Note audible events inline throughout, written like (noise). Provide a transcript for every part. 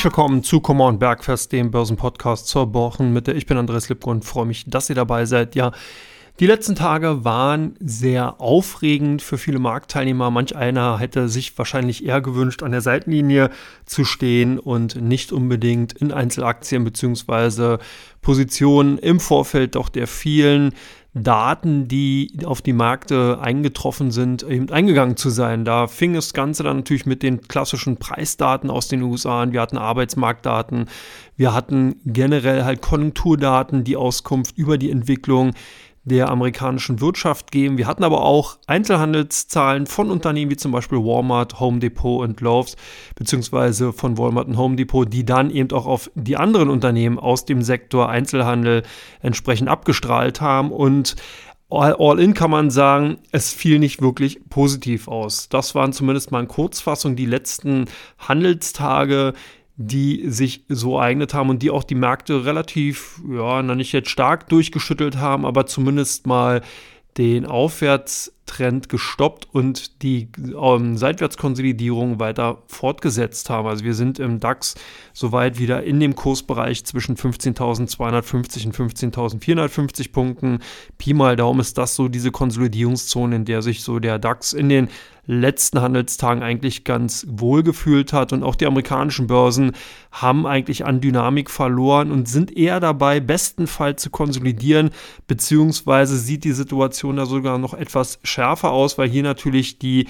Herzlich willkommen zu Come Bergfest, dem Börsenpodcast zur Wochenmitte. Ich bin Andreas Lipko und freue mich, dass ihr dabei seid. Ja, die letzten Tage waren sehr aufregend für viele Marktteilnehmer. Manch einer hätte sich wahrscheinlich eher gewünscht, an der Seitenlinie zu stehen und nicht unbedingt in Einzelaktien bzw. Positionen im Vorfeld doch der vielen Daten, die auf die Märkte eingetroffen sind, eben eingegangen zu sein. Da fing das Ganze dann natürlich mit den klassischen Preisdaten aus den USA an. Wir hatten Arbeitsmarktdaten, wir hatten generell halt Konjunkturdaten, die Auskunft über die Entwicklung der amerikanischen Wirtschaft geben. Wir hatten aber auch Einzelhandelszahlen von Unternehmen wie zum Beispiel Walmart, Home Depot und Lowe's, beziehungsweise von Walmart und Home Depot, die dann eben auch auf die anderen Unternehmen aus dem Sektor Einzelhandel entsprechend abgestrahlt haben. Und All, all, in kann man sagen, es fiel nicht wirklich positiv aus. Das waren zumindest mal in Kurzfassung die letzten Handelstage die sich so eignet haben und die auch die Märkte relativ, ja, noch nicht jetzt stark durchgeschüttelt haben, aber zumindest mal den Aufwärtstrend gestoppt und die ähm, Seitwärtskonsolidierung weiter fortgesetzt haben. Also wir sind im DAX soweit wieder in dem Kursbereich zwischen 15.250 und 15.450 Punkten. Pi mal Daumen ist das so diese Konsolidierungszone, in der sich so der DAX in den letzten Handelstagen eigentlich ganz wohl gefühlt hat. Und auch die amerikanischen Börsen haben eigentlich an Dynamik verloren und sind eher dabei, bestenfalls zu konsolidieren, beziehungsweise sieht die Situation da sogar noch etwas schärfer aus, weil hier natürlich die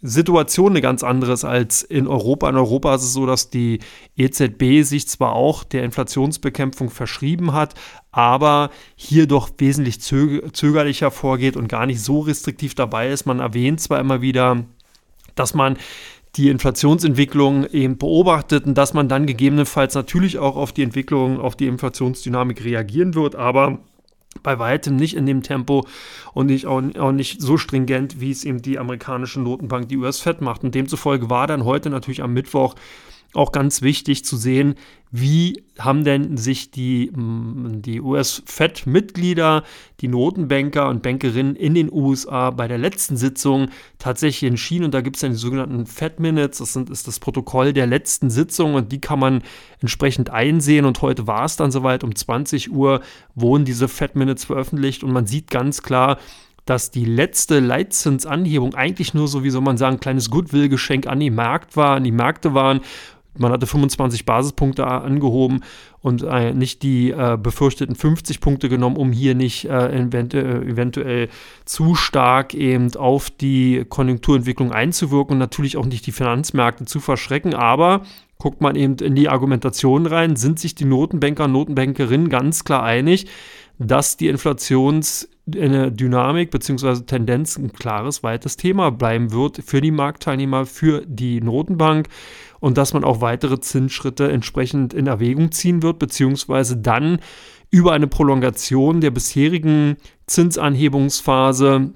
Situation eine ganz andere ist als in Europa. In Europa ist es so, dass die EZB sich zwar auch der Inflationsbekämpfung verschrieben hat, aber hier doch wesentlich zög zögerlicher vorgeht und gar nicht so restriktiv dabei ist. Man erwähnt zwar immer wieder, dass man die Inflationsentwicklung eben beobachtet und dass man dann gegebenenfalls natürlich auch auf die Entwicklung, auf die Inflationsdynamik reagieren wird, aber bei weitem nicht in dem Tempo und nicht, auch, nicht so stringent, wie es eben die amerikanische Notenbank, die US-Fed macht. Und demzufolge war dann heute natürlich am Mittwoch auch ganz wichtig zu sehen, wie haben denn sich die, mm, die US-Fed-Mitglieder, die Notenbanker und Bankerinnen in den USA bei der letzten Sitzung tatsächlich entschieden. Und da gibt es dann die sogenannten Fed-Minutes, das sind, ist das Protokoll der letzten Sitzung und die kann man entsprechend einsehen. Und heute war es dann soweit, um 20 Uhr wurden diese Fed-Minutes veröffentlicht und man sieht ganz klar, dass die letzte Leitzinsanhebung eigentlich nur so, wie soll man sagen, ein kleines Goodwill-Geschenk an die Markt war, an die Märkte waren man hatte 25 Basispunkte angehoben und äh, nicht die äh, befürchteten 50 Punkte genommen, um hier nicht äh, eventu eventuell zu stark eben auf die Konjunkturentwicklung einzuwirken und natürlich auch nicht die Finanzmärkte zu verschrecken. Aber guckt man eben in die Argumentation rein, sind sich die Notenbanker und Notenbankerinnen ganz klar einig, dass die Inflationsdynamik bzw. Tendenz ein klares, weites Thema bleiben wird für die Marktteilnehmer, für die Notenbank und dass man auch weitere Zinsschritte entsprechend in Erwägung ziehen wird, beziehungsweise dann über eine Prolongation der bisherigen Zinsanhebungsphase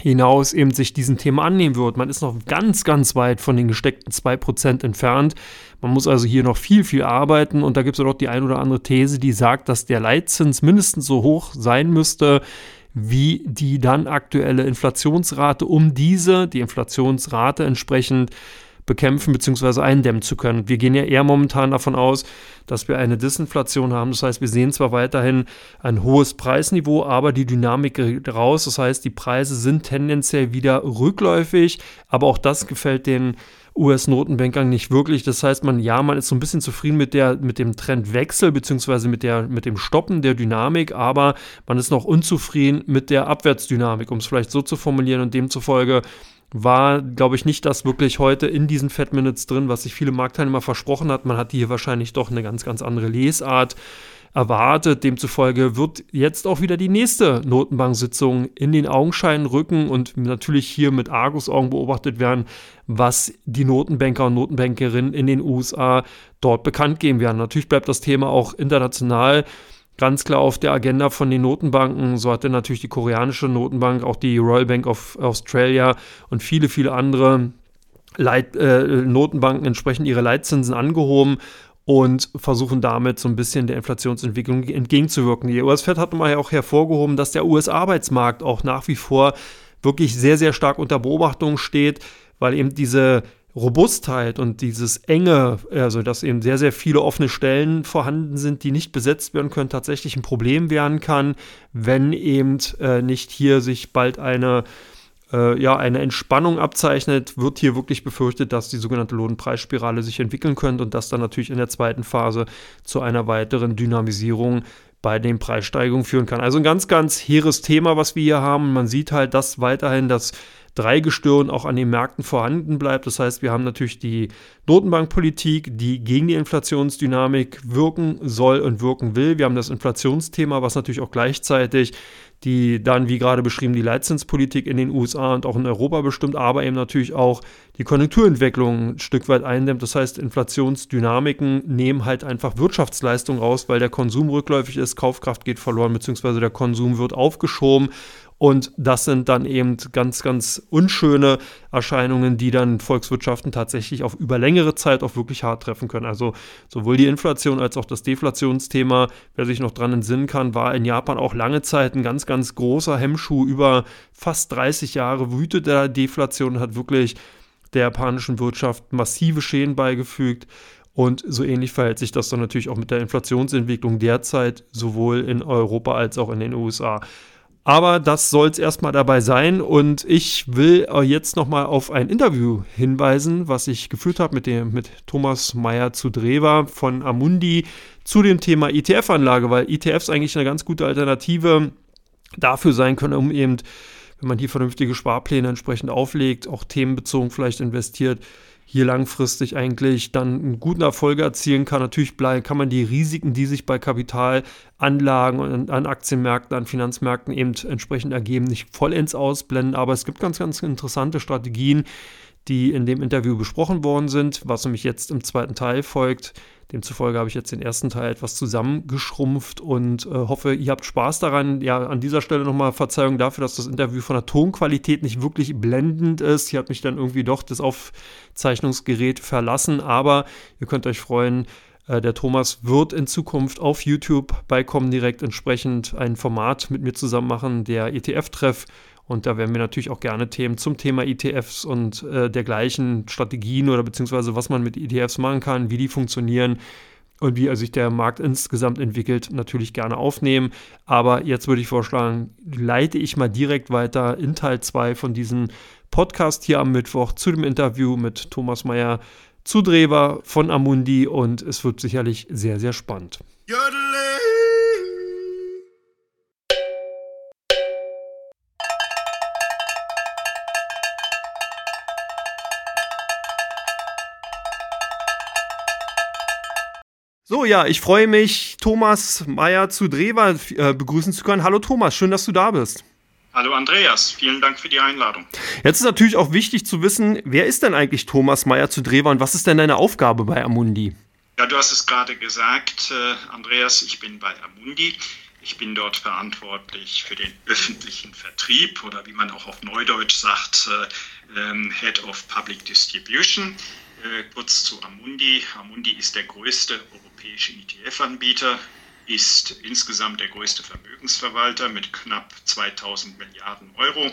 hinaus eben sich diesem Thema annehmen wird. Man ist noch ganz, ganz weit von den gesteckten 2% entfernt. Man muss also hier noch viel, viel arbeiten und da gibt es auch die ein oder andere These, die sagt, dass der Leitzins mindestens so hoch sein müsste wie die dann aktuelle Inflationsrate, um diese, die Inflationsrate entsprechend bekämpfen bzw. eindämmen zu können. Wir gehen ja eher momentan davon aus, dass wir eine Disinflation haben. Das heißt, wir sehen zwar weiterhin ein hohes Preisniveau, aber die Dynamik raus. Das heißt, die Preise sind tendenziell wieder rückläufig, aber auch das gefällt den US-Notenbankern nicht wirklich. Das heißt, man, ja, man ist so ein bisschen zufrieden mit, der, mit dem Trendwechsel beziehungsweise mit, mit dem Stoppen der Dynamik, aber man ist noch unzufrieden mit der Abwärtsdynamik, um es vielleicht so zu formulieren und demzufolge war, glaube ich, nicht das wirklich heute in diesen Fat Minutes drin, was sich viele Marktteilnehmer versprochen hat. Man hat hier wahrscheinlich doch eine ganz, ganz andere Lesart erwartet. Demzufolge wird jetzt auch wieder die nächste Notenbank-Sitzung in den Augenschein rücken und natürlich hier mit Argusaugen beobachtet werden, was die Notenbanker und Notenbankerinnen in den USA dort bekannt geben werden. Natürlich bleibt das Thema auch international ganz klar auf der Agenda von den Notenbanken. So hatte natürlich die koreanische Notenbank, auch die Royal Bank of Australia und viele, viele andere Leit, äh, Notenbanken entsprechend ihre Leitzinsen angehoben und versuchen damit so ein bisschen der Inflationsentwicklung entgegenzuwirken. Die US-Fed hat mal auch hervorgehoben, dass der US-Arbeitsmarkt auch nach wie vor wirklich sehr, sehr stark unter Beobachtung steht, weil eben diese Robustheit und dieses enge, also dass eben sehr, sehr viele offene Stellen vorhanden sind, die nicht besetzt werden können, tatsächlich ein Problem werden kann, wenn eben äh, nicht hier sich bald eine äh, ja, eine Entspannung abzeichnet, wird hier wirklich befürchtet, dass die sogenannte Lohnpreisspirale sich entwickeln könnte und das dann natürlich in der zweiten Phase zu einer weiteren Dynamisierung bei den Preissteigerungen führen kann. Also ein ganz, ganz hehres Thema, was wir hier haben. Man sieht halt, dass weiterhin das Dreigestirn auch an den Märkten vorhanden bleibt. Das heißt, wir haben natürlich die Notenbankpolitik, die gegen die Inflationsdynamik wirken soll und wirken will. Wir haben das Inflationsthema, was natürlich auch gleichzeitig die dann, wie gerade beschrieben, die Leitzinspolitik in den USA und auch in Europa bestimmt, aber eben natürlich auch die Konjunkturentwicklung ein Stück weit eindämmt. Das heißt, Inflationsdynamiken nehmen halt einfach Wirtschaftsleistung raus, weil der Konsum rückläufig ist, Kaufkraft geht verloren, beziehungsweise der Konsum wird aufgeschoben. Und das sind dann eben ganz, ganz unschöne Erscheinungen, die dann Volkswirtschaften tatsächlich auf über längere Zeit auch wirklich hart treffen können. Also sowohl die Inflation als auch das Deflationsthema, wer sich noch dran entsinnen kann, war in Japan auch lange Zeit ein ganz, ganz großer Hemmschuh. Über fast 30 Jahre wütete der Deflation und hat wirklich der japanischen Wirtschaft massive Schäden beigefügt. Und so ähnlich verhält sich das dann natürlich auch mit der Inflationsentwicklung derzeit, sowohl in Europa als auch in den USA. Aber das soll es erstmal dabei sein. Und ich will jetzt nochmal auf ein Interview hinweisen, was ich geführt habe mit, mit Thomas Meyer zu Dreva von Amundi zu dem Thema ETF-Anlage, weil ETFs eigentlich eine ganz gute Alternative dafür sein können, um eben, wenn man hier vernünftige Sparpläne entsprechend auflegt, auch themenbezogen vielleicht investiert, hier langfristig eigentlich dann einen guten Erfolg erzielen kann. Natürlich kann man die Risiken, die sich bei Kapitalanlagen und an Aktienmärkten, an Finanzmärkten eben entsprechend ergeben, nicht vollends ausblenden. Aber es gibt ganz, ganz interessante Strategien, die in dem Interview besprochen worden sind, was nämlich jetzt im zweiten Teil folgt. Demzufolge habe ich jetzt den ersten Teil etwas zusammengeschrumpft und äh, hoffe, ihr habt Spaß daran. Ja, an dieser Stelle nochmal Verzeihung dafür, dass das Interview von der Tonqualität nicht wirklich blendend ist. Hier hat mich dann irgendwie doch das Aufzeichnungsgerät verlassen, aber ihr könnt euch freuen, äh, der Thomas wird in Zukunft auf YouTube bei Comdirect entsprechend ein Format mit mir zusammen machen, der ETF-Treff. Und da werden wir natürlich auch gerne Themen zum Thema ETFs und äh, dergleichen Strategien oder beziehungsweise was man mit ETFs machen kann, wie die funktionieren und wie sich der Markt insgesamt entwickelt, natürlich gerne aufnehmen. Aber jetzt würde ich vorschlagen, leite ich mal direkt weiter in Teil 2 von diesem Podcast hier am Mittwoch zu dem Interview mit Thomas Meyer zu Drewer von Amundi und es wird sicherlich sehr, sehr spannend. Jodele. So, ja, ich freue mich, Thomas Meyer zu Drewa äh, begrüßen zu können. Hallo Thomas, schön, dass du da bist. Hallo Andreas, vielen Dank für die Einladung. Jetzt ist natürlich auch wichtig zu wissen, wer ist denn eigentlich Thomas Meyer zu Drewa und was ist denn deine Aufgabe bei Amundi? Ja, du hast es gerade gesagt, äh, Andreas, ich bin bei Amundi. Ich bin dort verantwortlich für den öffentlichen Vertrieb oder wie man auch auf Neudeutsch sagt, äh, ähm, Head of Public Distribution. Äh, kurz zu Amundi. Amundi ist der größte europäische ETF-Anbieter, ist insgesamt der größte Vermögensverwalter mit knapp 2000 Milliarden Euro.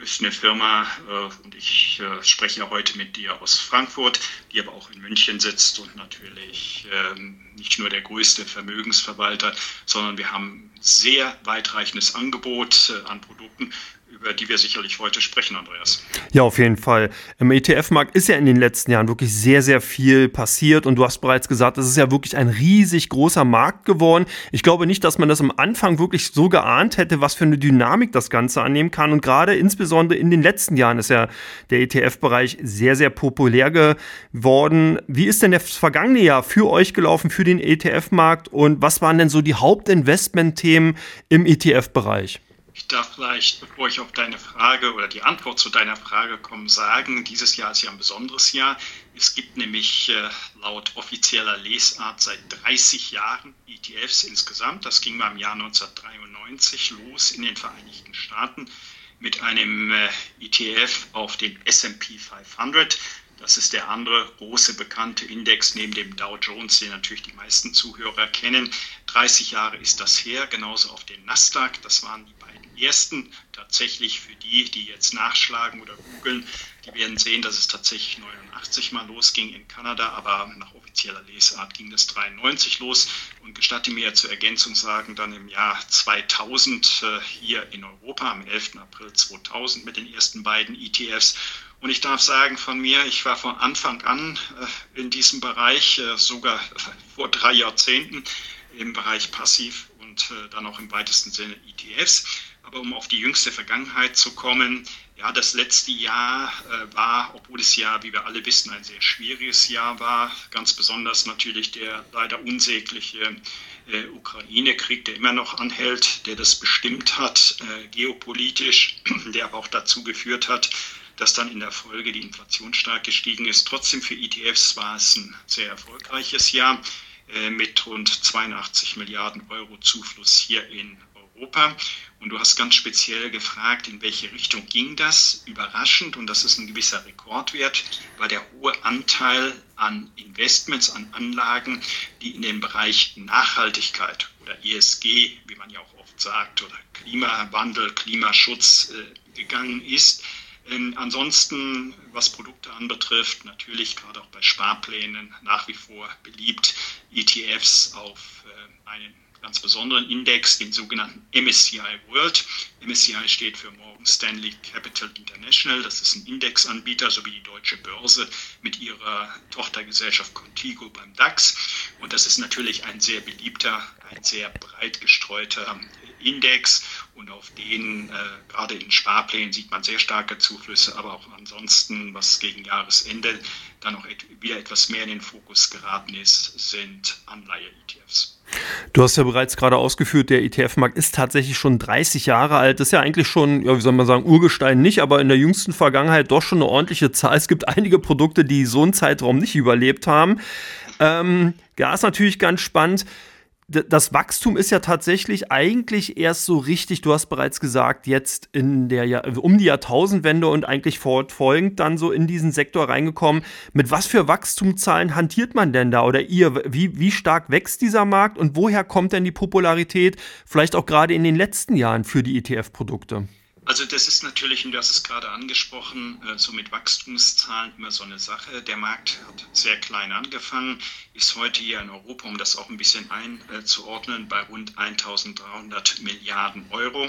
Ist eine Firma, äh, und ich äh, spreche heute mit dir aus Frankfurt, die aber auch in München sitzt und natürlich ähm, nicht nur der größte Vermögensverwalter, sondern wir haben sehr weitreichendes Angebot an Produkten über die wir sicherlich heute sprechen, Andreas. Ja, auf jeden Fall. Im ETF-Markt ist ja in den letzten Jahren wirklich sehr, sehr viel passiert und du hast bereits gesagt, es ist ja wirklich ein riesig großer Markt geworden. Ich glaube nicht, dass man das am Anfang wirklich so geahnt hätte, was für eine Dynamik das Ganze annehmen kann. Und gerade insbesondere in den letzten Jahren ist ja der ETF-Bereich sehr, sehr populär geworden. Wie ist denn das vergangene Jahr für euch gelaufen, für den ETF-Markt und was waren denn so die Hauptinvestment-Themen im ETF-Bereich? Ich darf vielleicht, bevor ich auf deine Frage oder die Antwort zu deiner Frage komme, sagen, dieses Jahr ist ja ein besonderes Jahr. Es gibt nämlich äh, laut offizieller Lesart seit 30 Jahren ETFs insgesamt. Das ging mal im Jahr 1993 los in den Vereinigten Staaten mit einem äh, ETF auf den SP 500. Das ist der andere große bekannte Index neben dem Dow Jones, den natürlich die meisten Zuhörer kennen. 30 Jahre ist das her, genauso auf den Nasdaq. Das waren die beiden ersten. Tatsächlich für die, die jetzt nachschlagen oder googeln, die werden sehen, dass es tatsächlich 89 mal losging in Kanada, aber nach offizieller Lesart ging das 93 los. Und gestatte mir zur Ergänzung sagen, dann im Jahr 2000 äh, hier in Europa, am 11. April 2000 mit den ersten beiden ETFs. Und ich darf sagen von mir, ich war von Anfang an äh, in diesem Bereich, äh, sogar vor drei Jahrzehnten im Bereich Passiv und äh, dann auch im weitesten Sinne ETFs. Aber um auf die jüngste Vergangenheit zu kommen, ja, das letzte Jahr äh, war, obwohl es ja, wie wir alle wissen, ein sehr schwieriges Jahr war, ganz besonders natürlich der leider unsägliche äh, Ukraine-Krieg, der immer noch anhält, der das bestimmt hat, äh, geopolitisch, (clears throat) der aber auch dazu geführt hat, dass dann in der Folge die Inflation stark gestiegen ist. Trotzdem für ETFs war es ein sehr erfolgreiches Jahr äh, mit rund 82 Milliarden Euro Zufluss hier in Europa. Und du hast ganz speziell gefragt, in welche Richtung ging das? Überraschend, und das ist ein gewisser Rekordwert, war der hohe Anteil an Investments, an Anlagen, die in den Bereich Nachhaltigkeit oder ESG, wie man ja auch oft sagt, oder Klimawandel, Klimaschutz äh, gegangen ist. Ähm, ansonsten, was Produkte anbetrifft, natürlich gerade auch bei Sparplänen nach wie vor beliebt, ETFs auf äh, einen ganz besonderen Index, den sogenannten MSCI World. MSCI steht für Morgan Stanley Capital International. Das ist ein Indexanbieter, sowie die deutsche Börse mit ihrer Tochtergesellschaft Contigo beim DAX. Und das ist natürlich ein sehr beliebter, ein sehr breit gestreuter Index und auf den äh, gerade in Sparplänen sieht man sehr starke Zuflüsse, aber auch ansonsten, was gegen Jahresende dann noch et wieder etwas mehr in den Fokus geraten ist, sind Anleihe-ETFs. Du hast ja bereits gerade ausgeführt, der ETF-Markt ist tatsächlich schon 30 Jahre alt. Das ist ja eigentlich schon, ja, wie soll man sagen, Urgestein nicht, aber in der jüngsten Vergangenheit doch schon eine ordentliche Zahl. Es gibt einige Produkte, die so einen Zeitraum nicht überlebt haben. Ähm, ist natürlich ganz spannend das Wachstum ist ja tatsächlich eigentlich erst so richtig, du hast bereits gesagt, jetzt in der Jahr, um die Jahrtausendwende und eigentlich fortfolgend dann so in diesen Sektor reingekommen. Mit was für Wachstumszahlen hantiert man denn da oder ihr? Wie, wie stark wächst dieser Markt und woher kommt denn die Popularität vielleicht auch gerade in den letzten Jahren für die ETF-Produkte? Also das ist natürlich, und du hast es gerade angesprochen, äh, so mit Wachstumszahlen immer so eine Sache. Der Markt hat sehr klein angefangen, ist heute hier in Europa, um das auch ein bisschen einzuordnen, bei rund 1300 Milliarden Euro.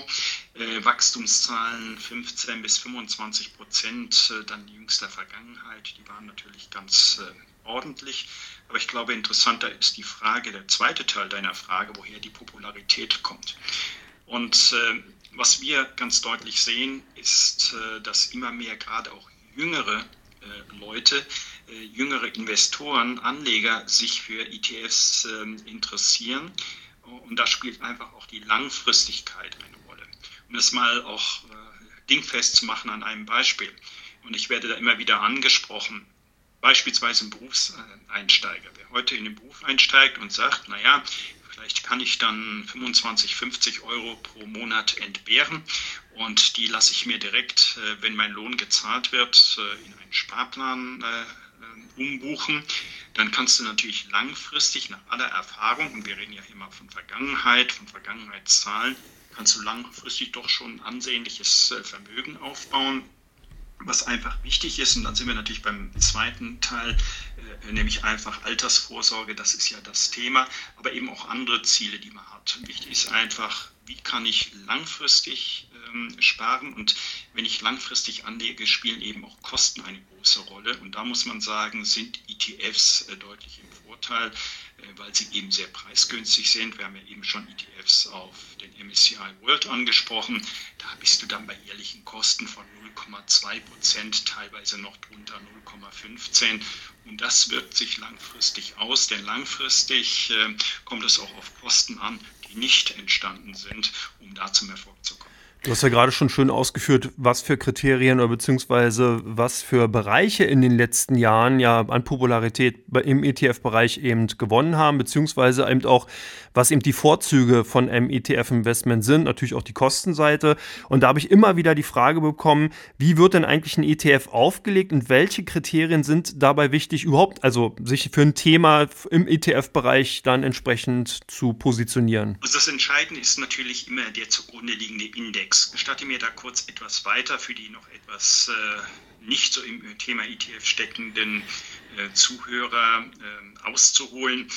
Äh, Wachstumszahlen 15 bis 25 Prozent, äh, dann jüngster Vergangenheit, die waren natürlich ganz ordentlich. Aber ich glaube, interessanter ist die Frage, der zweite Teil deiner Frage, woher die Popularität kommt. Und was wir ganz deutlich sehen, ist, äh, dass immer mehr gerade auch jüngere äh, Leute, äh, jüngere Investoren, Anleger sich für ETFs ähm, interessieren. Und da spielt einfach auch die Langfristigkeit eine Rolle. Um das mal auch dingfest zu machen an einem Beispiel. Und ich werde da immer wieder angesprochen. Beispielsweise ein Berufseinsteiger. Wer heute in den Beruf einsteigt und sagt, naja, Vielleicht kann ich dann 25, 50 Euro pro Monat entbehren und die lasse ich mir direkt, äh, wenn mein Lohn gezahlt wird, äh, in einen Sparplan äh, umbuchen. Dann kannst du natürlich langfristig nach aller Erfahrung, und wir reden ja immer von Vergangenheit, von Vergangenheitszahlen, kannst du langfristig doch schon ein ansehnliches Vermögen aufbauen was einfach wichtig ist, und dann sind wir natürlich beim zweiten Teil, äh, nämlich einfach Altersvorsorge, das ist ja das Thema, aber eben auch andere Ziele, die man hat. Wichtig ist einfach, wie kann ich langfristig ähm, sparen und wenn ich langfristig anlege, spielen eben auch Kosten eine große Rolle. Und da muss man sagen, sind ETFs äh, deutlich im Vorteil, äh, weil sie eben sehr preisgünstig sind. Wir haben ja eben schon ETFs auf den MSCI World angesprochen. Da bist du dann bei jährlichen Kosten von 0,2 Prozent, teilweise noch drunter 0,15. Und das wirkt sich langfristig aus, denn langfristig äh, kommt es auch auf Kosten an, die nicht entstanden sind, um da zum Erfolg zu kommen. Du hast ja gerade schon schön ausgeführt, was für Kriterien oder beziehungsweise was für Bereiche in den letzten Jahren ja an Popularität im ETF-Bereich eben gewonnen haben, beziehungsweise eben auch, was eben die Vorzüge von einem ETF-Investment sind, natürlich auch die Kostenseite. Und da habe ich immer wieder die Frage bekommen, wie wird denn eigentlich ein ETF aufgelegt und welche Kriterien sind dabei wichtig, überhaupt, also sich für ein Thema im ETF-Bereich dann entsprechend zu positionieren? Also das Entscheidende ist natürlich immer der zugrunde liegende Index. Index. Gestatte mir da kurz etwas weiter für die noch etwas äh, nicht so im Thema ETF steckenden äh, Zuhörer äh, auszuholen.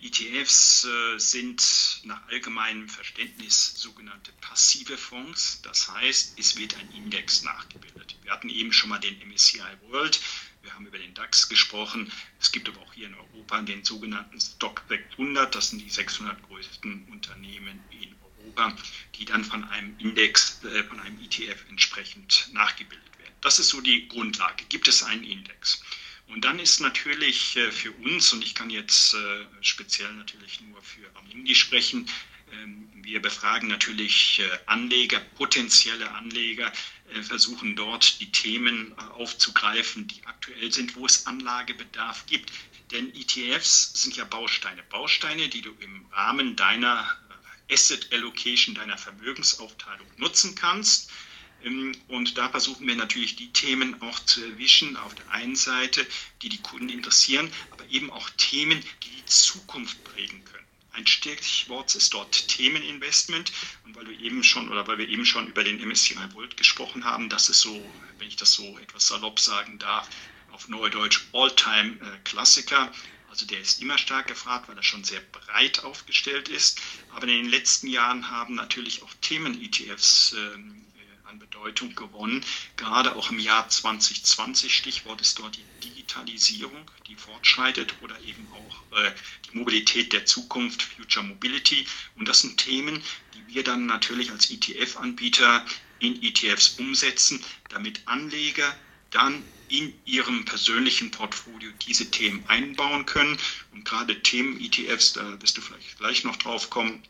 ETFs äh, sind nach allgemeinem Verständnis sogenannte passive Fonds. Das heißt, es wird ein Index nachgebildet. Wir hatten eben schon mal den MSCI World. Wir haben über den DAX gesprochen. Es gibt aber auch hier in Europa den sogenannten Stock 600. Das sind die 600 größten Unternehmen in Europa, die dann von einem Index, äh, von einem ETF entsprechend nachgebildet werden. Das ist so die Grundlage. Gibt es einen Index? Und dann ist natürlich äh, für uns, und ich kann jetzt äh, speziell natürlich nur für Amundi sprechen, ähm, wir befragen natürlich Anleger, potenzielle Anleger, versuchen dort die Themen aufzugreifen, die aktuell sind, wo es Anlagebedarf gibt. Denn ETFs sind ja Bausteine. Bausteine, die du im Rahmen deiner Asset Allocation deiner Vermögensaufteilung nutzen kannst. Ähm, und da versuchen wir natürlich die Themen auch zu erwischen, auf der einen Seite, die die Kunden interessieren, aber eben auch Themen, die die Zukunft prägen können. Ein Stichwort ist dort Themeninvestment. Und weil du eben schon oder weil wir eben schon über den MSCI World gesprochen haben, das ist so, wenn ich das so etwas salopp sagen darf, auf Neudeutsch All-Time-Klassiker. Also der ist immer stark gefragt, weil er schon sehr breit aufgestellt ist. Aber in den letzten Jahren haben natürlich auch Themen-ETFs ähm, äh, an Bedeutung gewonnen. Gerade auch im Jahr 2020, Stichwort ist dort die Digitalisierung, die fortschreitet oder eben auch äh, die Mobilität der Zukunft, Future Mobility. Und das sind Themen, die wir dann natürlich als ETF-Anbieter in ETFs umsetzen, damit Anleger dann in ihrem persönlichen Portfolio diese Themen einbauen können. Und gerade Themen-ETFs, da wirst du vielleicht gleich noch drauf kommen,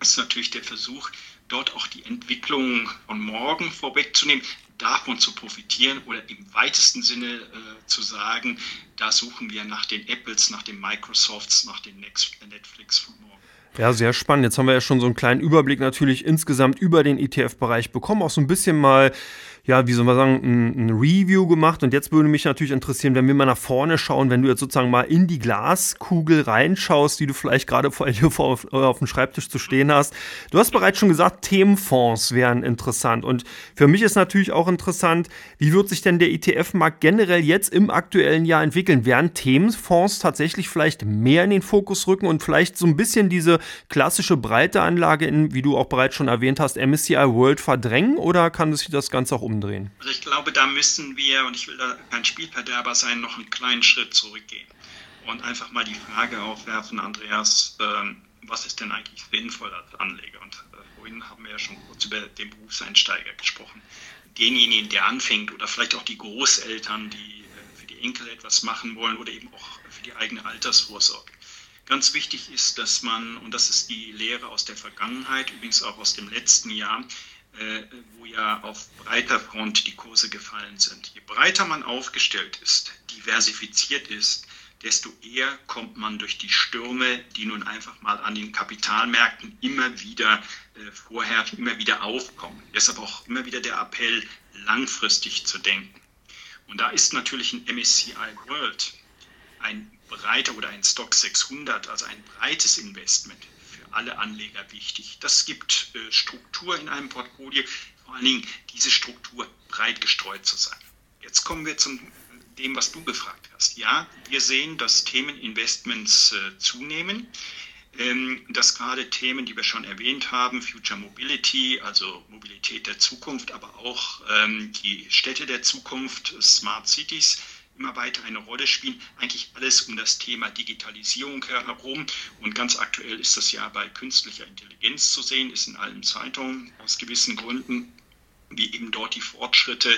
ist natürlich der Versuch, dort auch die Entwicklung von morgen vorwegzunehmen, davon zu profitieren oder im weitesten Sinne äh, zu sagen, da suchen wir nach den Apples, nach den Microsofts, nach den Netflix von morgen. Ja, sehr spannend. Jetzt haben wir ja schon so einen kleinen Überblick natürlich insgesamt über den ETF-Bereich bekommen, auch so ein bisschen mal ja, wie soll man sagen, ein, ein, Review gemacht. Und jetzt würde mich natürlich interessieren, wenn wir mal nach vorne schauen, wenn du jetzt sozusagen mal in die Glaskugel reinschaust, die du vielleicht gerade vor, (laughs) vor auf, auf dem Schreibtisch zu stehen hast. Du hast bereits schon gesagt, Themenfonds wären interessant. Und für mich ist natürlich auch interessant, wie wird sich denn der ETF-Markt generell jetzt im aktuellen Jahr entwickeln? Werden Themenfonds tatsächlich vielleicht mehr in den Fokus rücken und vielleicht so ein bisschen diese klassische breite Anlage in, wie du auch bereits schon erwähnt hast, MSCI World verdrängen? Oder kann sich das Ganze auch umdrehen? Also ich glaube, da müssen wir, und ich will da kein Spielverderber sein, noch einen kleinen Schritt zurückgehen und einfach mal die Frage aufwerfen, Andreas, äh, was ist denn eigentlich sinnvoll als Anleger? Und äh, vorhin haben wir ja schon kurz über den Berufseinsteiger gesprochen. Denjenigen, der anfängt oder vielleicht auch die Großeltern, die äh, für die Enkel etwas machen wollen oder eben auch für die eigene Altersvorsorge. Ganz wichtig ist, dass man, und das ist die Lehre aus der Vergangenheit, übrigens auch aus dem letzten Jahr, wo ja auf breiter Front die Kurse gefallen sind. Je breiter man aufgestellt ist, diversifiziert ist, desto eher kommt man durch die Stürme, die nun einfach mal an den Kapitalmärkten immer wieder äh, vorherrschen, immer wieder aufkommen. Deshalb auch immer wieder der Appell, langfristig zu denken. Und da ist natürlich ein MSCI World ein breiter oder ein Stock 600, also ein breites Investment alle Anleger wichtig. Das gibt äh, Struktur in einem Portfolio, vor allen Dingen diese Struktur breit gestreut zu sein. Jetzt kommen wir zum dem, was du gefragt hast. Ja, wir sehen, dass Themeninvestments äh, zunehmen, ähm, dass gerade Themen, die wir schon erwähnt haben, Future Mobility, also Mobilität der Zukunft, aber auch ähm, die Städte der Zukunft, Smart Cities, immer weiter eine Rolle spielen. Eigentlich alles um das Thema Digitalisierung herum. Und ganz aktuell ist das ja bei künstlicher Intelligenz zu sehen, ist in allen Zeitungen aus gewissen Gründen wie eben dort die Fortschritte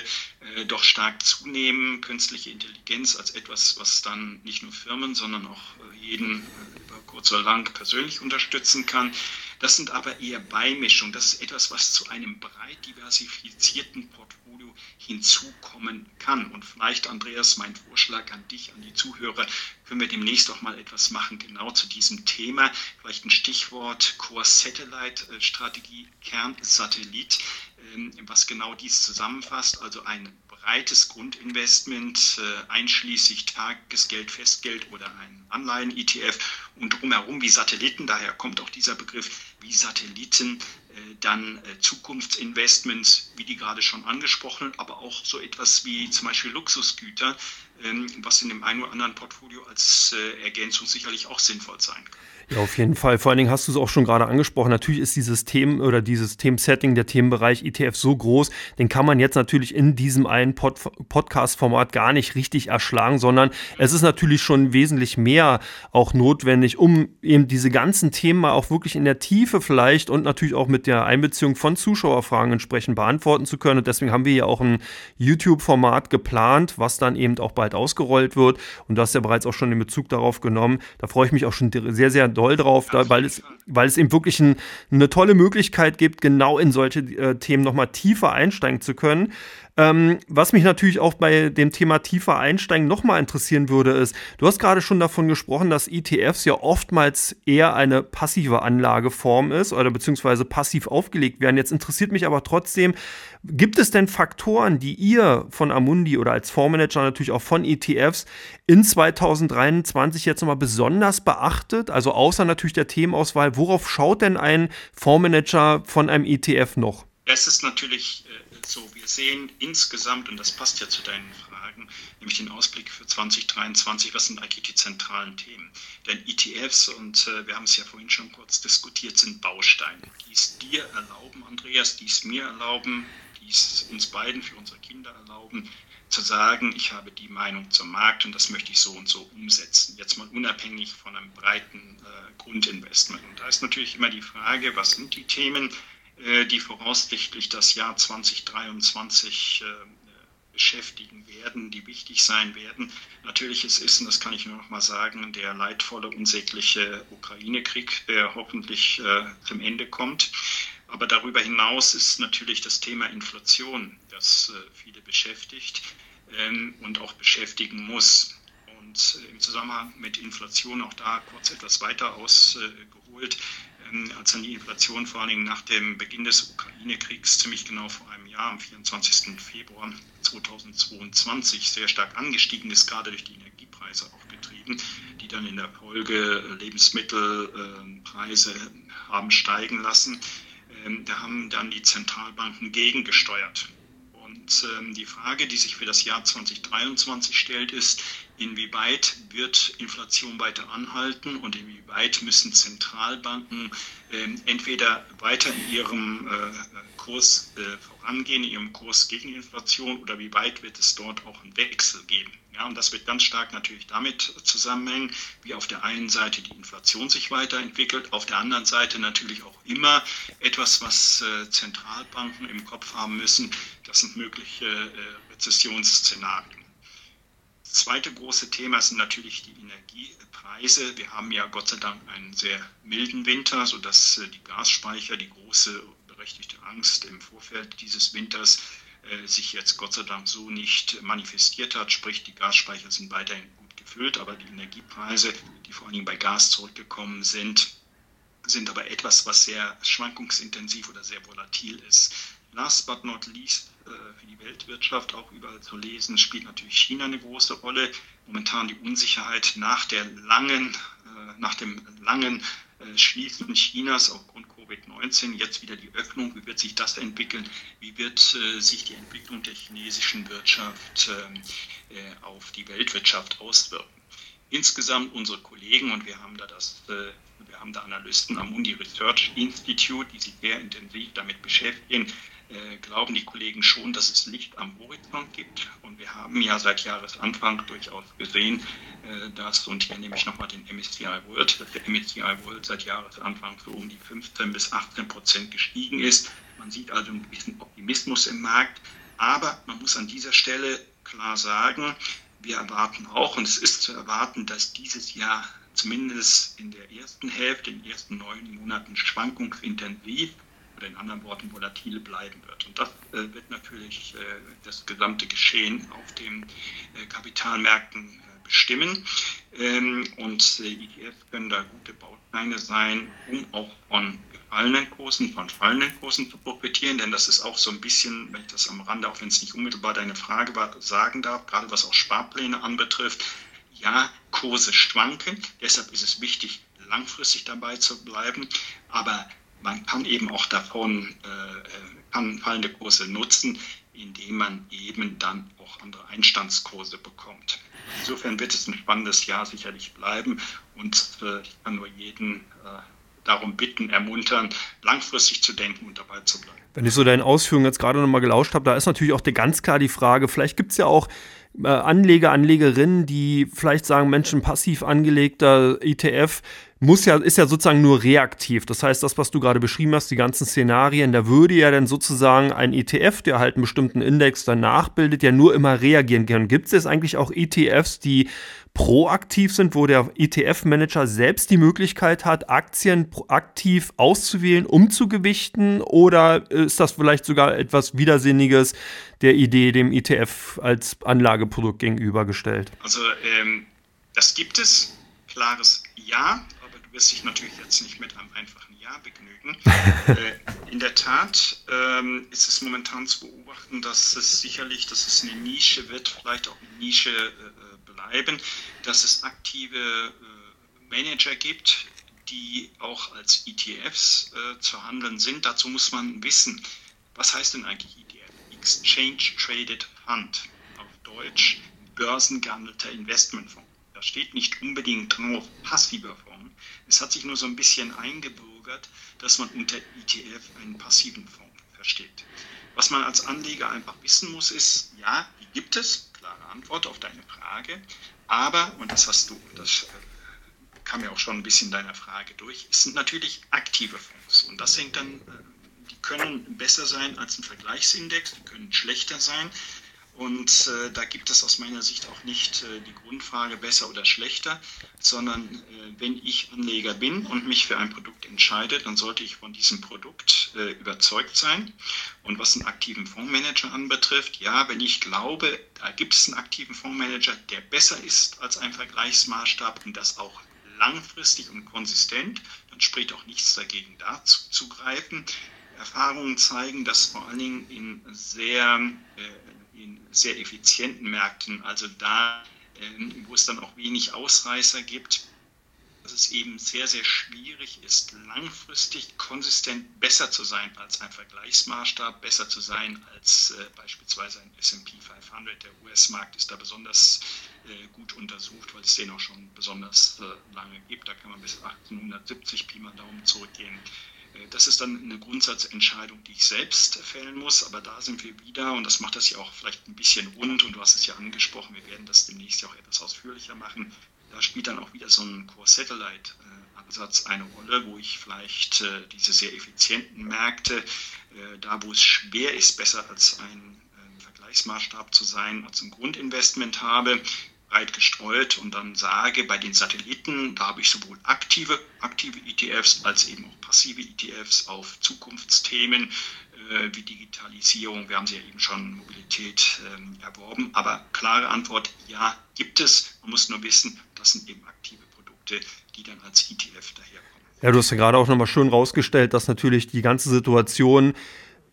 äh, doch stark zunehmen. Künstliche Intelligenz als etwas, was dann nicht nur Firmen, sondern auch äh, jeden äh, über kurz oder lang persönlich unterstützen kann. Das sind aber eher Beimischungen. Das ist etwas, was zu einem breit diversifizierten Portfolio hinzukommen kann. Und vielleicht, Andreas, mein Vorschlag an dich, an die Zuhörer, können wir demnächst auch mal etwas machen, genau zu diesem Thema. Vielleicht ein Stichwort Core Satellite Strategie, Kernsatellit, ähm, was genau dies zusammenfasst. Also ein breites Grundinvestment, äh, einschließlich Tagesgeld, Festgeld oder ein Anleihen-ETF und drumherum wie Satelliten, daher kommt auch dieser Begriff, wie Satelliten äh, dann äh, Zukunftsinvestments, wie die gerade schon angesprochen, aber auch so etwas wie zum Beispiel Luxusgüter, ähm, was in dem einen oder anderen Portfolio als Ergänzung sicherlich auch sinnvoll sein kann. Ja, auf jeden Fall. Vor allen Dingen hast du es auch schon gerade angesprochen. Natürlich ist dieses Themen oder dieses Themensetting, der Themenbereich ETF so groß, den kann man jetzt natürlich in diesem einen Pod Podcast-Format gar nicht richtig erschlagen, sondern es ist natürlich schon wesentlich mehr auch notwendig, um eben diese ganzen Themen mal auch wirklich in der Tiefe vielleicht und natürlich auch mit der Einbeziehung von Zuschauerfragen entsprechend beantworten zu können. Und deswegen haben wir ja auch ein YouTube-Format geplant, was dann eben auch bald ausgerollt wird. Und du hast ja bereits auch schon den Bezug darauf genommen. Da freue ich mich auch schon sehr, sehr doll drauf, da, weil, es, weil es eben wirklich ein, eine tolle Möglichkeit gibt, genau in solche äh, Themen nochmal tiefer einsteigen zu können. Ähm, was mich natürlich auch bei dem Thema tiefer einsteigen nochmal interessieren würde, ist, du hast gerade schon davon gesprochen, dass ETFs ja oftmals eher eine passive Anlageform ist oder beziehungsweise passiv aufgelegt werden. Jetzt interessiert mich aber trotzdem, gibt es denn Faktoren, die ihr von Amundi oder als Fondsmanager natürlich auch von ETFs in 2023 jetzt nochmal besonders beachtet? Also außer natürlich der Themenauswahl, worauf schaut denn ein Fondsmanager von einem ETF noch? Es ist natürlich äh, so, wir sehen insgesamt, und das passt ja zu deinen Fragen, nämlich den Ausblick für 2023, was sind eigentlich die zentralen Themen? Denn ETFs, und äh, wir haben es ja vorhin schon kurz diskutiert, sind Bausteine, die es dir erlauben, Andreas, die es mir erlauben, die es uns beiden für unsere Kinder erlauben, zu sagen, ich habe die Meinung zum Markt und das möchte ich so und so umsetzen. Jetzt mal unabhängig von einem breiten äh, Grundinvestment. Und da ist natürlich immer die Frage, was sind die Themen? Äh, die voraussichtlich das Jahr 2023 äh, beschäftigen werden, die wichtig sein werden. Natürlich ist es, und das kann ich nur noch mal sagen, der leidvolle, unsägliche Ukraine-Krieg, der hoffentlich äh, zum Ende kommt. Aber darüber hinaus ist natürlich das Thema Inflation, das viele beschäftigt ähm, und auch beschäftigen muss. Und im Zusammenhang mit Inflation auch da kurz etwas weiter ausgeholt als dann die Inflation vor allen Dingen nach dem Beginn des Ukraine-Kriegs ziemlich genau vor einem Jahr, am 24. Februar 2022, sehr stark angestiegen ist, gerade durch die Energiepreise auch getrieben, die dann in der Folge Lebensmittelpreise haben steigen lassen. Ähm, da haben dann die Zentralbanken gegengesteuert. Und ähm, die Frage, die sich für das Jahr 2023 stellt, ist, inwieweit wird Inflation weiter anhalten und inwieweit müssen Zentralbanken äh, entweder weiter in ihrem äh, Kurs äh, vorangehen, in ihrem Kurs gegen Inflation oder wie weit wird es dort auch einen Wechsel geben. Ja, und das wird ganz stark natürlich damit zusammenhängen, wie auf der einen Seite die Inflation sich weiterentwickelt, auf der anderen Seite natürlich auch immer etwas, was äh, Zentralbanken im Kopf haben müssen, das sind mögliche äh, Rezessionsszenarien zweite große Thema sind natürlich die Energiepreise. Wir haben ja Gott sei Dank einen sehr milden Winter, sodass äh, die Gasspeicher, die große berechtigte Angst im Vorfeld dieses Winters sich jetzt Gott sei Dank so nicht manifestiert hat. Sprich, die Gasspeicher sind weiterhin gut gefüllt, aber die Energiepreise, die vor allen Dingen bei Gas zurückgekommen sind, sind aber etwas, was sehr schwankungsintensiv oder sehr volatil ist. Last but not least äh, für die Weltwirtschaft auch überall zu lesen, spielt natürlich China eine große Rolle. Momentan die Unsicherheit nach der langen, äh, nach dem langen äh, Schließen Chinas aufgrund Covid-19, jetzt wieder die Öffnung. Wie wird sich das entwickeln? Wie wird sich die Entwicklung der chinesischen Wirtschaft ähm, auf die Weltwirtschaft auswirken? Insgesamt unsere Kollegen, und wir haben da das wir haben da Analysten am Mundi Research Institute, die sich sehr intensiv damit beschäftigen, äh, glauben die Kollegen schon, dass es Licht am Horizont gibt. Und wir haben ja seit Jahresanfang durchaus gesehen, äh, dass, und hier nehme ich nochmal den MSCI World, dass der MSCI World seit Jahresanfang so um die 15 bis 18 Prozent gestiegen ist. Man sieht also einen gewissen Optimismus im Markt. Aber man muss an dieser Stelle klar sagen, wir erwarten auch, und es ist zu erwarten, dass dieses Jahr zumindest in der ersten Hälfte, in den ersten neun Monaten schwankungsintensiv oder in anderen Worten volatil bleiben wird. Und das äh, wird natürlich äh, das gesamte Geschehen auf den äh, Kapitalmärkten äh, bestimmen. Ähm, und äh, ETFs können da gute Bausteine sein, um auch von gefallenen Kursen, von fallenden Kursen zu profitieren, denn das ist auch so ein bisschen, wenn ich das am Rande, auch wenn es nicht unmittelbar deine Frage war, sagen darf, gerade was auch Sparpläne anbetrifft, ja, Kurse schwanken, deshalb ist es wichtig, langfristig dabei zu bleiben, aber man kann eben auch davon, äh, kann fallende Kurse nutzen, indem man eben dann auch andere Einstandskurse bekommt. Insofern wird es ein spannendes Jahr sicherlich bleiben und äh, ich kann nur jeden äh, darum bitten, ermuntern, langfristig zu denken und dabei zu bleiben. Wenn ich so deinen Ausführungen jetzt gerade nochmal gelauscht habe, da ist natürlich auch ganz klar die Frage, vielleicht gibt es ja auch äh, Anleger, Anlegerinnen, die vielleicht sagen, Menschen, passiv angelegter ETF muss ja, ist ja sozusagen nur reaktiv. Das heißt, das, was du gerade beschrieben hast, die ganzen Szenarien, da würde ja dann sozusagen ein ETF, der halt einen bestimmten Index dann nachbildet, ja nur immer reagieren können. Gibt es jetzt eigentlich auch ETFs, die proaktiv sind, wo der ETF-Manager selbst die Möglichkeit hat, Aktien aktiv auszuwählen, umzugewichten? Oder ist das vielleicht sogar etwas Widersinniges der Idee, dem ETF als Anlageprodukt gegenübergestellt? Also ähm, das gibt es, klares Ja, aber du wirst dich natürlich jetzt nicht mit einem einfachen Ja begnügen. (laughs) äh, in der Tat ähm, ist es momentan zu beobachten, dass es sicherlich, dass es eine Nische wird, vielleicht auch eine Nische äh, bleiben, dass es aktive äh, Manager gibt, die auch als ETFs äh, zu handeln sind. Dazu muss man wissen, was heißt denn eigentlich ETF? Exchange Traded Fund, auf Deutsch börsengehandelter Investmentfonds. Da steht nicht unbedingt drauf passiver Fonds. Es hat sich nur so ein bisschen eingebürgert, dass man unter ETF einen passiven Fonds versteht. Was man als Anleger einfach wissen muss, ist, ja, die gibt es, klare Antwort auf deine Frage. Aber, und das hast du, das äh, kam ja auch schon ein bisschen deiner Frage durch, es sind natürlich aktive Fonds. Und das hängt dann, äh, die können besser sein als ein Vergleichsindex, die können schlechter sein. Und äh, da gibt es aus meiner Sicht auch nicht äh, die Grundfrage besser oder schlechter, sondern äh, wenn ich Anleger bin und mich für ein Produkt entscheide, dann sollte ich von diesem Produkt äh, überzeugt sein. Und was einen aktiven Fondsmanager anbetrifft, ja, wenn ich glaube, da gibt es einen aktiven Fondsmanager, der besser ist als ein Vergleichsmaßstab und das auch langfristig und konsistent, dann spricht auch nichts dagegen, dazu zu greifen. Erfahrungen zeigen, dass vor allen Dingen in sehr äh, in sehr effizienten Märkten, also da, ähm, wo es dann auch wenig Ausreißer gibt, dass es eben sehr, sehr schwierig ist, langfristig konsistent besser zu sein als ein Vergleichsmaßstab, besser zu sein als äh, beispielsweise ein SP 500. Der US-Markt ist da besonders äh, gut untersucht, weil es den auch schon besonders äh, lange gibt. Da kann man bis 1870 Pi mal Daumen zurückgehen. Äh, das ist dann eine Grundsatzentscheidung, die ich selbst fällen muss, aber da sind wir wieder und das macht das ja auch vielleicht ein bisschen rund und du hast es ja angesprochen, wir werden das demnächst ja auch etwas ausführlicher machen. Da spielt dann auch wieder so ein Core-Satellite-Ansatz eine Rolle, wo ich vielleicht äh, diese sehr effizienten Märkte, äh, da wo es schwer ist, besser als ein Vergleichsmaßstab zu sein, als ein Grundinvestment habe, breit gestreut und dann sage, bei den Satelliten, da habe ich sowohl aktive, aktive ETFs als eben auch passive ETFs auf Zukunftsthemen äh, wie Digitalisierung. Wir haben sie ja eben schon Mobilität äh, erworben. Aber klare Antwort, ja, gibt es. Man muss nur wissen, das sind eben aktive Produkte, die dann als ETF daherkommen. Ja, du hast ja gerade auch nochmal schön rausgestellt, dass natürlich die ganze Situation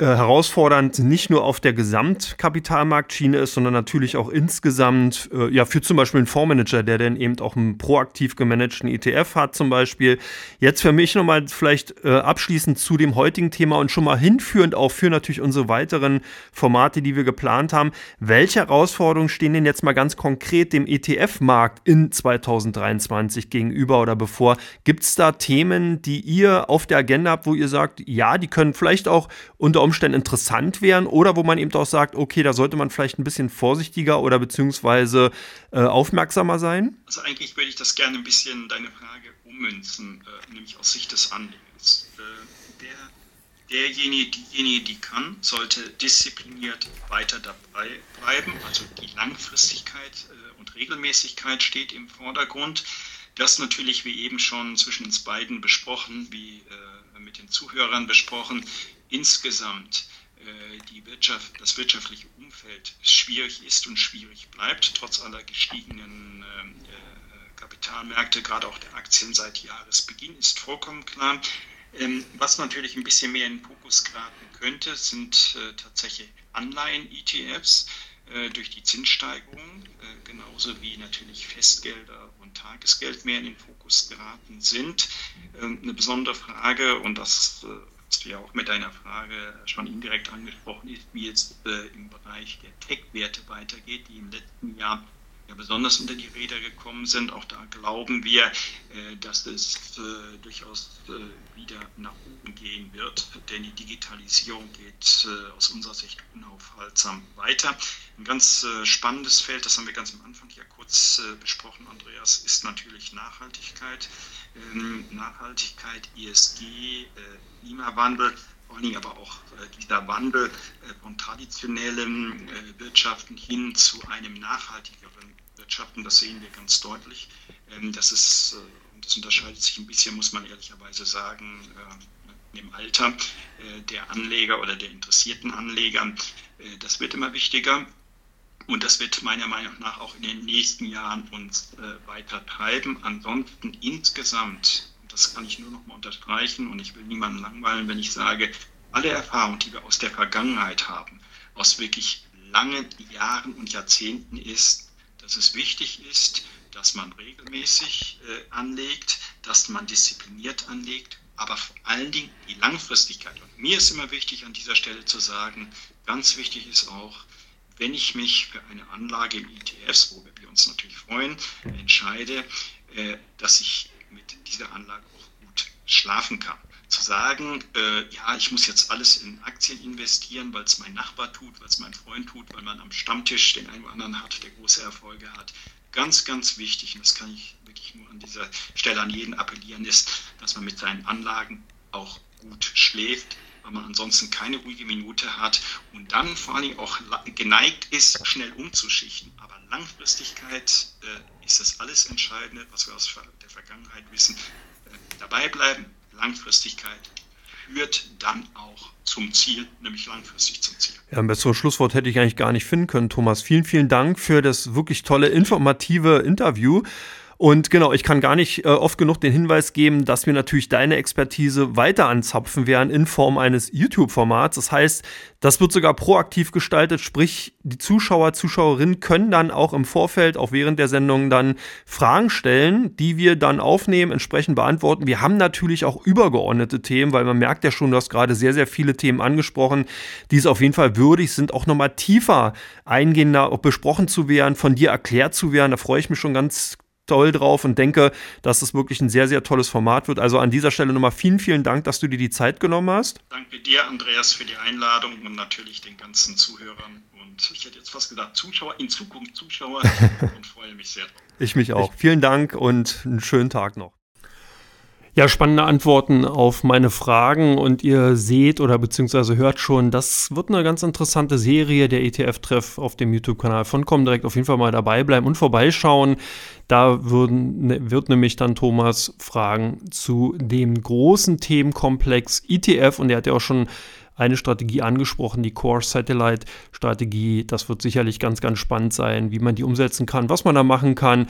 äh, herausfordernd nicht nur auf der Gesamtkapitalmarktschiene ist, sondern natürlich auch insgesamt, äh, ja, für zum Beispiel einen Fondsmanager, der dann eben auch einen proaktiv gemanagten ETF hat, zum Beispiel. Jetzt für mich nochmal vielleicht äh, abschließend zu dem heutigen Thema und schon mal hinführend auch für natürlich unsere weiteren Formate, die wir geplant haben. Welche Herausforderungen stehen denn jetzt mal ganz konkret dem ETF-Markt in 2023 gegenüber oder bevor? Gibt es da Themen, die ihr auf der Agenda habt, wo ihr sagt, ja, die können vielleicht auch unter Umständen interessant wären oder wo man eben auch sagt, okay, da sollte man vielleicht ein bisschen vorsichtiger oder beziehungsweise äh, aufmerksamer sein? Also eigentlich würde ich das gerne ein bisschen deine Frage ummünzen, äh, nämlich aus Sicht des Anlegers. Äh, der, derjenige, diejenige, die kann, sollte diszipliniert weiter dabei bleiben. Also die Langfristigkeit äh, und Regelmäßigkeit steht im Vordergrund. Das natürlich, wie eben schon zwischen uns beiden besprochen, wie äh, mit den Zuhörern besprochen, insgesamt äh, die Wirtschaft, das wirtschaftliche Umfeld schwierig ist und schwierig bleibt, trotz aller gestiegenen ähm, äh, Kapitalmärkte, gerade auch der Aktien seit Jahresbeginn, ist vollkommen klar. Ähm, was natürlich ein bisschen mehr in den Fokus geraten könnte, sind äh, tatsächlich Anleihen-ETFs durch die Zinssteigerung, genauso wie natürlich Festgelder und Tagesgeld mehr in den Fokus geraten sind. Ähm, eine besondere Frage, und das ja auch mit deiner Frage schon indirekt angesprochen, ist, wie es im Bereich der Tech-Werte weitergeht, die im letzten Jahr ja besonders unter die Räder gekommen sind. Auch da glauben wir, äh, dass es äh, durchaus äh, wieder nach oben gehen wird, denn die Digitalisierung geht aus unserer Sicht unaufhaltsam weiter. Ein ganz spannendes Feld, das haben wir ganz am Anfang ja kurz besprochen, Andreas, ist natürlich Nachhaltigkeit. Ähm, Nachhaltigkeit, ESG, Klimawandel vor allen Dingen aber auch dieser Wandel von traditionellen Wirtschaften hin zu einem nachhaltigeren Wirtschaften, das sehen wir ganz deutlich. Ähm, das ist, äh, das unterscheidet sich ein bisschen, muss man ehrlicherweise sagen, äh, im Alter äh, der Anleger oder der interessierten Anleger. Das wird immer wichtiger. Und das wird meiner Meinung nach auch in den nächsten Jahren uns weiter treiben. Ansonsten insgesamt, das kann ich nur noch mal unterstreichen und ich will niemanden langweilen, wenn ich sage, alle Erfahrungen, die wir aus der Vergangenheit haben, aus wirklich langen Jahren und Jahrzehnten ist, dass es wichtig ist, dass man regelmäßig äh, anlegt, dass man diszipliniert anlegt, aber vor allen Dingen die Langfristigkeit. Und mir ist immer wichtig an dieser Stelle zu sagen, ganz wichtig ist auch, wenn ich mich für eine Anlage in ETFs, wo wir uns natürlich freuen, entscheide, äh, dass ich mit dieser Anlage auch gut schlafen kann zu sagen, äh, ja, ich muss jetzt alles in Aktien investieren, weil es mein Nachbar tut, weil es mein Freund tut, weil man am Stammtisch den einen oder anderen hat, der große Erfolge hat. Ganz, ganz wichtig, und das kann ich wirklich nur an dieser Stelle an jeden appellieren, ist, dass man mit seinen Anlagen auch gut schläft, weil man ansonsten keine ruhige Minute hat und dann vor allem auch geneigt ist, schnell umzuschichten. Aber Langfristigkeit äh, ist das alles Entscheidende, was wir aus der Vergangenheit wissen. Äh, dabei bleiben, Langfristigkeit führt dann auch zum Ziel, nämlich langfristig zum Ziel. Ja, ein besseres Schlusswort hätte ich eigentlich gar nicht finden können, Thomas. Vielen, vielen Dank für das wirklich tolle, informative Interview. Und genau, ich kann gar nicht äh, oft genug den Hinweis geben, dass wir natürlich deine Expertise weiter anzapfen werden in Form eines YouTube-Formats. Das heißt, das wird sogar proaktiv gestaltet, sprich, die Zuschauer, Zuschauerinnen können dann auch im Vorfeld, auch während der Sendung dann Fragen stellen, die wir dann aufnehmen, entsprechend beantworten. Wir haben natürlich auch übergeordnete Themen, weil man merkt ja schon, du hast gerade sehr, sehr viele Themen angesprochen, die es auf jeden Fall würdig sind, auch nochmal tiefer eingehender besprochen zu werden, von dir erklärt zu werden. Da freue ich mich schon ganz toll drauf und denke, dass das wirklich ein sehr, sehr tolles Format wird. Also an dieser Stelle nochmal vielen, vielen Dank, dass du dir die Zeit genommen hast. Danke dir, Andreas, für die Einladung und natürlich den ganzen Zuhörern. Und ich hätte jetzt fast gesagt, Zuschauer, in Zukunft Zuschauer (laughs) und freue mich sehr drauf. Ich mich auch. Vielen Dank und einen schönen Tag noch. Ja, spannende Antworten auf meine Fragen und ihr seht oder beziehungsweise hört schon, das wird eine ganz interessante Serie der ETF-Treff auf dem YouTube-Kanal von Comdirect. Auf jeden Fall mal dabei bleiben und vorbeischauen. Da würden, ne, wird nämlich dann Thomas fragen zu dem großen Themenkomplex ETF und er hat ja auch schon eine Strategie angesprochen, die Core Satellite Strategie. Das wird sicherlich ganz, ganz spannend sein, wie man die umsetzen kann, was man da machen kann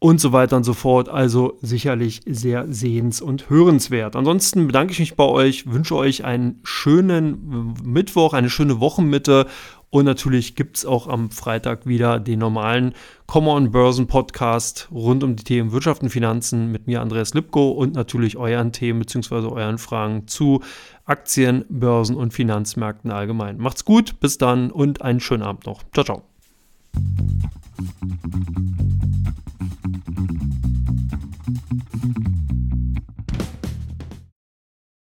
und so weiter und so fort. Also sicherlich sehr sehens- und hörenswert. Ansonsten bedanke ich mich bei euch, wünsche euch einen schönen Mittwoch, eine schöne Wochenmitte und natürlich gibt es auch am Freitag wieder den normalen Common Börsen Podcast rund um die Themen Wirtschaft und Finanzen mit mir, Andreas Lipko, und natürlich euren Themen bzw. euren Fragen zu Aktien, Börsen und Finanzmärkten allgemein. Macht's gut, bis dann und einen schönen Abend noch. Ciao, ciao. Thank you.